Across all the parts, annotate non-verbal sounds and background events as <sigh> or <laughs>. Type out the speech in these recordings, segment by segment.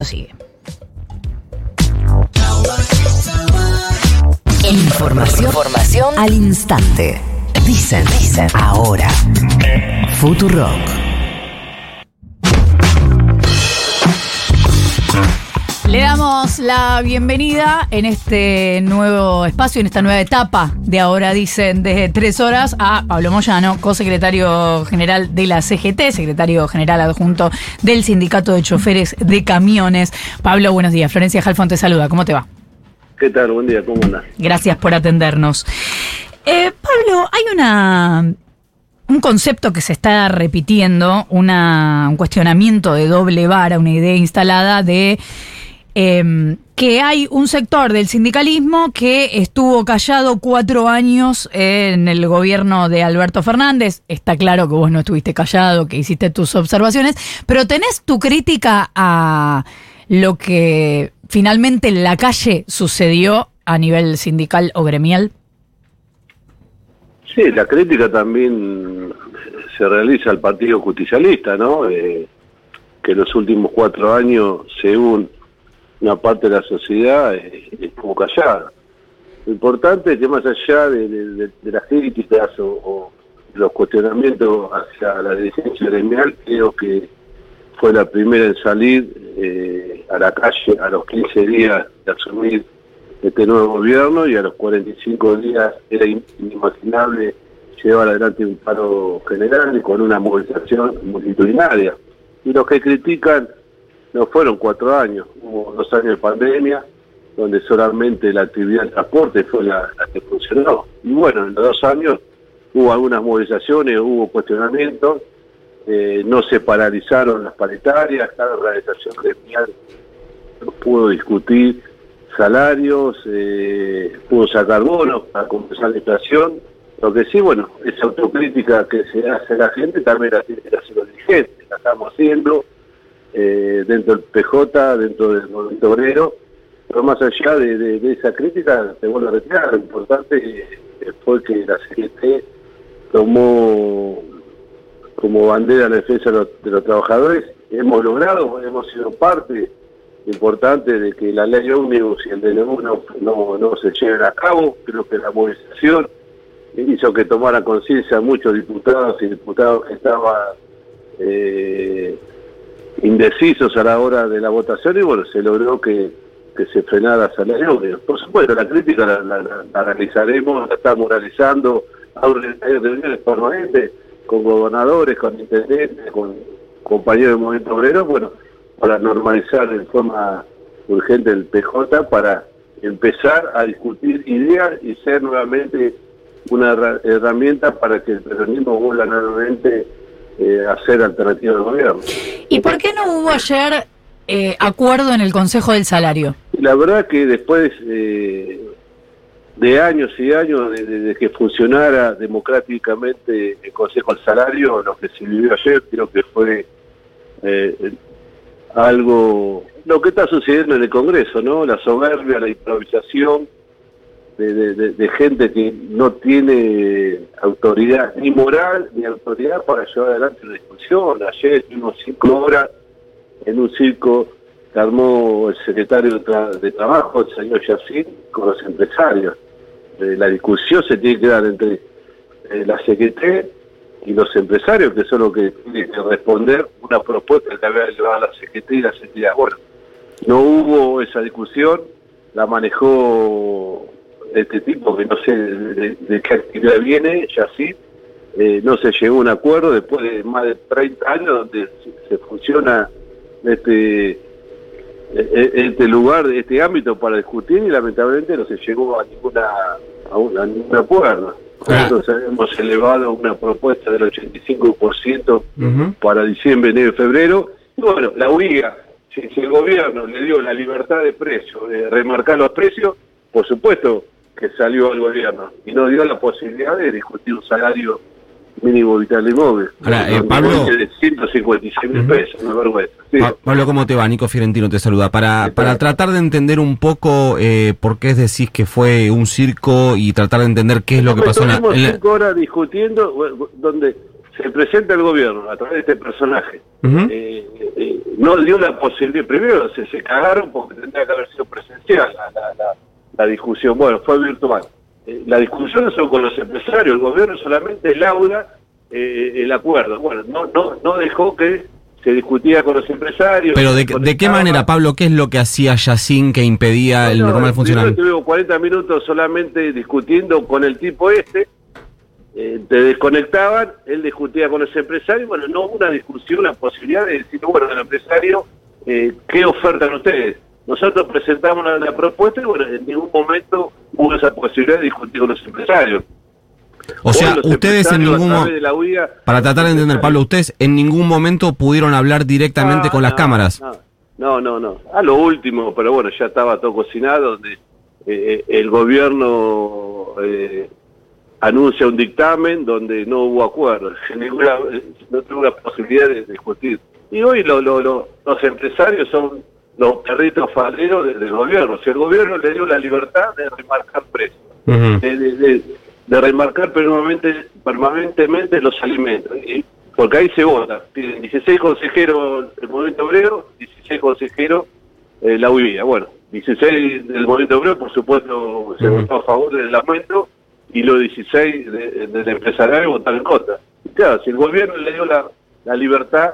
Sigue. Información, Información al instante. Dicen, dicen, ahora. Futurock. Le damos la bienvenida en este nuevo espacio, en esta nueva etapa de ahora dicen de tres horas a Pablo Moyano, co-secretario general de la CGT, secretario general adjunto del Sindicato de Choferes de Camiones. Pablo, buenos días. Florencia Jalfón te saluda. ¿Cómo te va? ¿Qué tal? Buen día. ¿Cómo andas? Gracias por atendernos. Eh, Pablo, hay una un concepto que se está repitiendo, una, un cuestionamiento de doble vara, una idea instalada de eh, que hay un sector del sindicalismo que estuvo callado cuatro años en el gobierno de Alberto Fernández. Está claro que vos no estuviste callado, que hiciste tus observaciones, pero tenés tu crítica a lo que finalmente en la calle sucedió a nivel sindical o gremial. Sí, la crítica también se realiza al Partido Justicialista, ¿no? Eh, que en los últimos cuatro años, según una parte de la sociedad eh, estuvo callada. Lo importante es que más allá de, las críticas o, los cuestionamientos hacia la dirigencia gremial, creo que fue la primera en salir eh, a la calle a los 15 días de asumir este nuevo gobierno y a los 45 días era inimaginable llevar adelante un paro general y con una movilización multitudinaria. Y los que critican no fueron cuatro años, hubo dos años de pandemia, donde solamente la actividad de transporte fue la, que funcionó. Y bueno, en los dos años hubo algunas movilizaciones, hubo cuestionamientos, eh, no se paralizaron las paritarias, cada organización gremial pudo discutir salarios, eh, pudo sacar bonos para compensar la inflación. Lo que sí, bueno, esa autocrítica que se hace la gente también la tiene que hacer los dirigentes, la estamos haciendo eh, dentro del PJ, dentro del movimiento obrero, pero más allá de, esa crítica, te vuelvo a retirar, lo importante fue que la CGT tomó como bandera la defensa de los, trabajadores, hemos logrado, hemos sido parte importante de que la ley ómnibus y el DNU no, no, no se lleven a cabo, creo que la movilización hizo que tomara conciencia muchos diputados y diputados que estaban eh, indecisos a la hora de la votación y bueno, se logró que, se frenara ley Por supuesto, la crítica la, realizaremos, la estamos realizando, hay reuniones permanentes con gobernadores, con intendentes, con compañeros del movimiento obrero, bueno, para normalizar en forma urgente el PJ, para empezar a discutir ideas y ser nuevamente una herramienta para que el peronismo vuelva nuevamente eh, hacer alternativa de gobierno. ¿Y por qué no hubo ayer eh, acuerdo en el Consejo del Salario? La verdad que después eh, de años y años de, que funcionara democráticamente el Consejo del Salario, lo que se vivió ayer creo que fue algo, lo que está sucediendo en el Congreso, ¿no? La soberbia, la improvisación, de, gente que no tiene autoridad ni moral ni autoridad para llevar adelante la discusión. Ayer estuvimos cinco horas en un circo que armó el secretario de, Trabajo, el señor Yacín, con los empresarios. Eh, la discusión se tiene que dar entre eh, la CGT y los empresarios, que son los que tienen que responder una propuesta que había llevado la CGT y la CGT. Bueno, no hubo esa discusión, la manejó este tipo, que no sé de, qué actividad viene, ya sí, eh, no se llegó a un acuerdo después de más de 30 años donde se, funciona este, e, e, este lugar, este ámbito para discutir y lamentablemente no se llegó a ninguna a, ningún acuerdo. Entonces hemos elevado una propuesta del 85% para diciembre, enero y febrero. Y bueno, la UIA, si, si, el gobierno le dio la libertad de precio, de remarcar los precios, por supuesto que salió al gobierno y nos dio la posibilidad de discutir un salario mínimo vital de móvil. Ahora, eh, Pablo... De 156 mil pesos, una vergüenza. Pablo, ¿cómo te va? Nico Fiorentino te saluda. Para, para tratar de entender un poco eh, por qué decís que fue un circo y tratar de entender qué es lo que pasó en la... cinco horas discutiendo donde se presenta el gobierno a través de este personaje. Ujú. Eh, eh, no dio la posibilidad, primero se, se cagaron porque tendría que haber sido presencial la, la- la- la discusión, bueno, fue virtual. Eh, la discusión son con los empresarios, el gobierno solamente lauda eh, el acuerdo. Bueno, no, no, no dejó que se discutía con los empresarios. Pero de, qué manera, Pablo, qué es lo que hacía Yacine que impedía el No, normal funcionamiento? Estuvimos 40 minutos solamente discutiendo con el tipo este, eh, te desconectaban, él discutía con los empresarios, bueno, no hubo una discusión, la posibilidad de decir, bueno, el empresario, eh, ¿qué ofertan ustedes? Nosotros presentamos la, la propuesta y bueno, en ningún momento hubo esa posibilidad de discutir con los empresarios. O sea, Hoy ustedes en ningún a mo- través de la UIA, para tratar de entender, Pablo, ustedes en ningún momento pudieron hablar directamente No, con las no, cámaras. No, no, no. A lo último, pero bueno, ya estaba todo cocinado, donde eh, el gobierno eh, anuncia un dictamen donde no hubo acuerdo, <laughs> ninguna, eh, no tuvo la posibilidad de discutir. Y hoy lo- lo- lo- los empresarios son los perritos falderos de- del gobierno. Si el gobierno le dio la libertad de remarcar precios de, de- de- de remarcar permanente- permanentemente los alimentos. Y- porque ahí se vota. Tienen 16 consejeros del movimiento obrero, 16 consejeros eh, la UIA. Bueno, 16 del movimiento obrero, por supuesto, se votó a favor del aumento y los 16 de- del empresariado votaron en contra. Y claro, si el gobierno le dio la, la libertad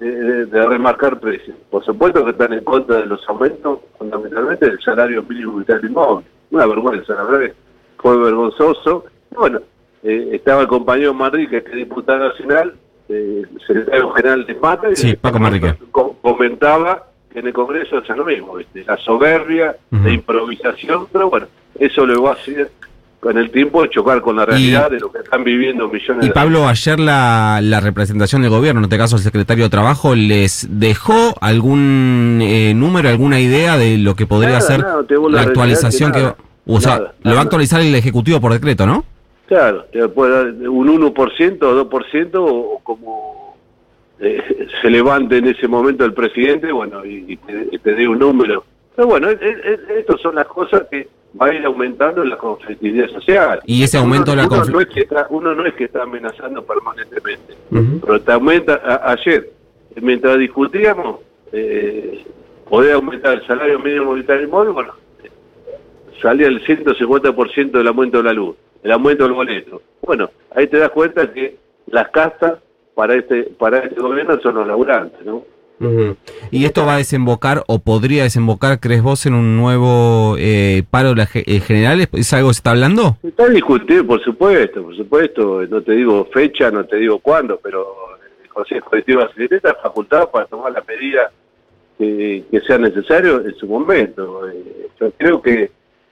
de, de- de remarcar precios, por supuesto que están en contra de los aumentos, fundamentalmente del salario mínimo vital inmóvil. Una vergüenza, la verdad que fue vergonzoso. Bueno, eh, estaba el compañero Manrique, que es diputado nacional, eh, secretario general de Mata, y Sí, Paco comentaba que en el Congreso es lo mismo, ¿viste? la soberbia, la improvisación, pero bueno, eso le va a hacer con el tiempo chocar con la realidad de lo que están viviendo millones Y de Pablo, ayer la, la representación del gobierno, en este caso el secretario de Trabajo, ¿les dejó algún eh, número, alguna idea de lo que podría Nada, ser nada, la actualización que que... nada, o sea, lo va a actualizar el Ejecutivo por decreto, ¿no? Claro, te puede dar un 1% o 2% o, o como eh, <laughs> se levante en ese momento el presidente, bueno, y, y te, y te dé un número. Pero bueno, es- estas son las cosas que va a ir aumentando la conflictividad social. Y ese aumento uno, de la uno no es que está, uno no es que está amenazando permanentemente, pero te aumenta, a- ayer, mientras discutíamos, eh, podía aumentar el salario mínimo vital inmóvil, bueno, salía el 150% del aumento de la luz, el aumento del boleto. Bueno, ahí te das cuenta que las castas para este para este gobierno son los laburantes, ¿no? Ujú. ¿Y esto va a desembocar o podría desembocar, crees vos, en un nuevo eh, paro las eh, generales? ¿Es algo que se está hablando? Está discutido, por supuesto, por supuesto, no te digo fecha, no te digo cuándo, pero el Consejo Colectivo de está facultado para tomar la medida que, que sea necesario en su momento. Eh, yo creo que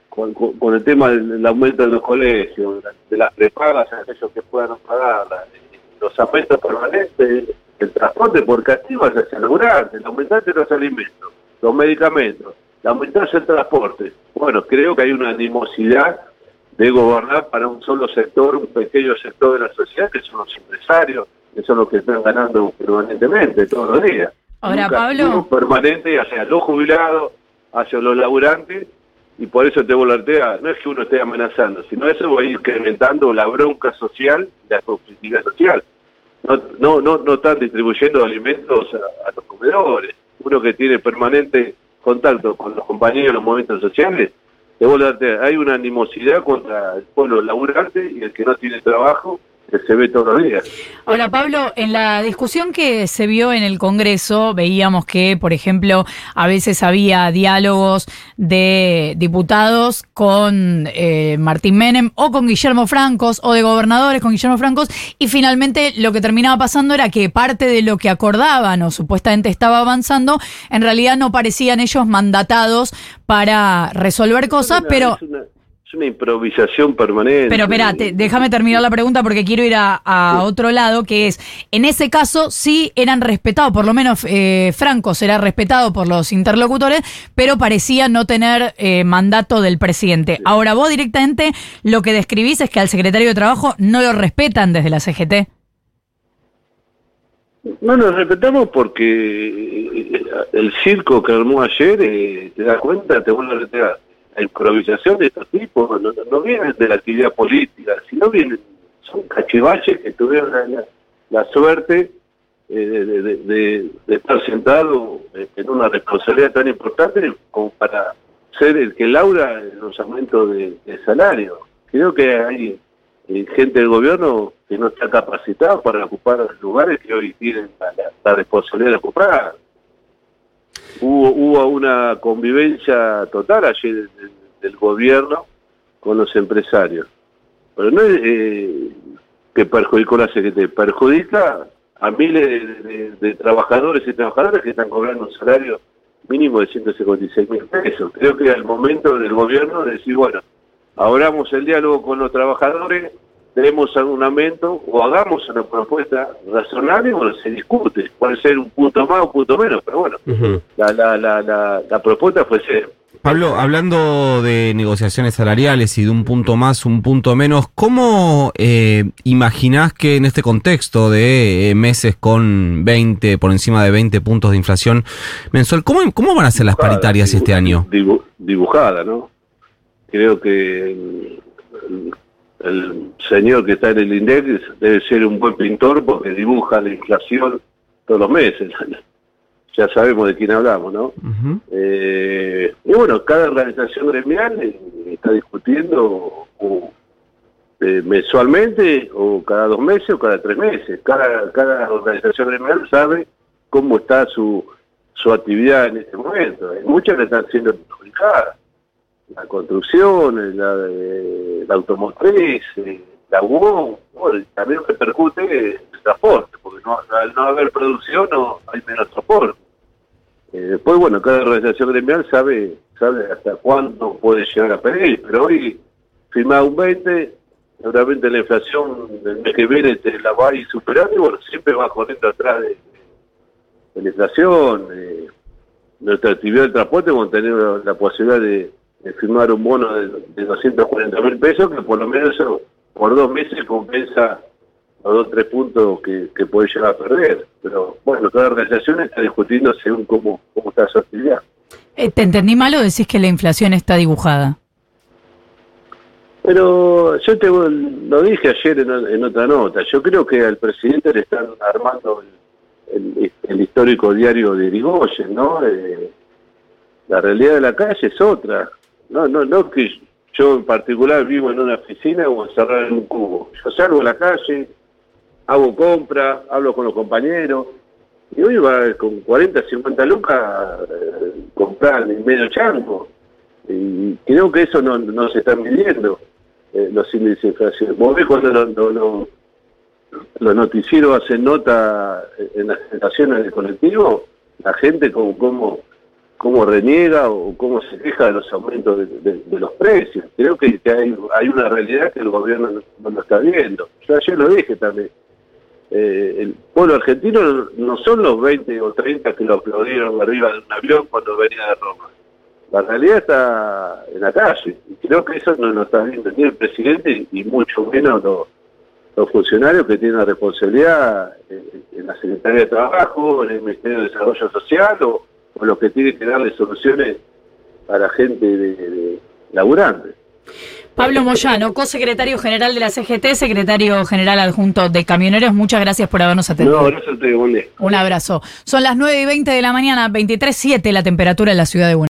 con, con- el tema del, aumento de los colegios, de las prepagas aquellos que puedan no pagarlas, eh, los aumentos permanentes, el transporte por castigo hacia el laburante, el aumentarse los alimentos, los medicamentos, el aumentarse el transporte. Bueno, creo que hay una animosidad de gobernar para un solo sector, un pequeño sector de la sociedad, que son los empresarios, que son los que están ganando permanentemente todos los días. Ahora, Pablo. permanente hacia los jubilados, hacia los laburantes, y por eso te voltea, no es que uno esté amenazando, sino eso va a ir incrementando la bronca social, la conflictividad social. No, no, no, están distribuyendo alimentos a, los comedores. Uno que tiene permanente contacto con los compañeros de los movimientos sociales, voltea, hay una animosidad contra el pueblo laburante y el que no tiene trabajo, que se ve todos los días. Ahora, Pablo, en la discusión que se vio en el Congreso, veíamos que, por ejemplo, a veces había diálogos de diputados con eh, Martín Menem o con Guillermo Francos o de gobernadores con Guillermo Francos y finalmente lo que terminaba pasando era que parte de lo que acordaban o supuestamente estaba avanzando, en realidad no parecían ellos mandatados para resolver cosas, pero... Es una, improvisación permanente. Pero espérate, déjame terminar la pregunta porque quiero ir a, a otro lado, que es, en ese caso sí eran respetados, por lo menos eh, Franco será respetado por los interlocutores, pero parecía no tener eh, mandato del presidente. Ahora vos directamente lo que describís es que al secretario de Trabajo no lo respetan desde la CGT. No nos respetamos porque eh, el circo que armó ayer, eh, te das cuenta, te vuelve a reiterar, la improvisación de estos tipos no, no vienen de la actividad política, sino vienen, son cachivaches que tuvieron la, suerte eh, de, de- de- estar sentado en una responsabilidad tan importante como para ser el que laura los aumentos de, salario. Creo que hay eh, gente del gobierno que no está capacitada para ocupar los lugares que hoy tienen la responsabilidad de ocupar. Hubo, hubo una convivencia total ayer del, del gobierno con los empresarios. Pero no es eh, que perjudicó la Secretaría, perjudica a miles de, de- trabajadores y trabajadoras que están cobrando un salario mínimo de 156 mil pesos. Creo que el momento del gobierno de decir, bueno, abramos el diálogo con los trabajadores, demos algún aumento o hagamos una propuesta razonable, bueno, se discute, puede ser un punto más o un punto menos, pero bueno, la, la, la, la, la propuesta fue ser. Pablo, hablando de negociaciones salariales y de un punto más, un punto menos, ¿cómo eh, imaginás que en este contexto de eh, meses con 20, por encima de 20 puntos de inflación mensual, ¿cómo, cómo van a ser las paritarias este año? Dibu- dibujada, ¿no? Creo que el, señor que está en el INDEX debe ser un buen pintor porque dibuja la inflación todos los meses. <laughs> ya sabemos de quién hablamos, ¿no? Eh, y bueno, cada organización gremial está discutiendo o, eh, mensualmente o cada dos meses o cada tres meses. Cada, cada organización gremial sabe cómo está su, su actividad en este momento. Hay muchas que están siendo perjudicadas. La construcción, la, la automotriz, la UOM, también repercute el transporte, porque no, al no haber producción no hay menos transporte. Eh, después, bueno, cada organización gremial sabe sabe hasta cuánto puede llegar a pedir, pero hoy firmar un 20, seguramente la inflación del mes que viene te la va a ir superando y bueno, siempre va corriendo atrás de, de la inflación. eh, nuestra actividad del transporte tener la, la posibilidad de, de firmar un bono de, de 240 mil pesos que por lo menos eso por dos meses compensa los dos tres puntos que, que puede llegar a perder. Pero bueno, cada organización está discutiendo según cómo, cómo está su actividad. Eh, ¿Te entendí mal o decís que la inflación está dibujada? Pero yo te lo dije ayer en, en otra nota. Yo creo que al presidente le están armando el, el- el histórico diario de Irigoyen, ¿no? Eh, la realidad de la calle es otra. No, no, no que yo en particular vivo en una oficina o encerrado en un cubo. Yo salgo a la calle, hago compra, hablo con los compañeros. Y hoy va con 40, 50 lucas eh, comprar en medio chanco. Y creo que eso no, no se está midiendo, eh, los índices de inflación. Vos ves cuando lo- lo- lo- los noticieros hacen nota en las presentaciones del colectivo, la gente como, como, cómo reniega o cómo se queja de los aumentos de, de- los precios. Creo que, hay, una realidad que el gobierno no, lo está viendo. Yo ayer lo dije también. Eh, el pueblo argentino no- son los 20 o 30 que lo aplaudieron arriba de un avión cuando venía de Roma. La realidad está en la calle. Y creo que eso no lo está viendo ni el presidente y mucho menos los, funcionarios que tienen la responsabilidad en la Secretaría de Trabajo, en el Ministerio de Desarrollo Social o, o los que tienen que darle soluciones a la gente de, de laburante. Pablo Moyano, co-secretario general de la CGT, secretario general adjunto de Camioneros, muchas gracias por habernos atendido. No, gracias a buen día. Un abrazo. Son las 9 y 20 de la mañana, 23.7 la temperatura en la ciudad de Buenos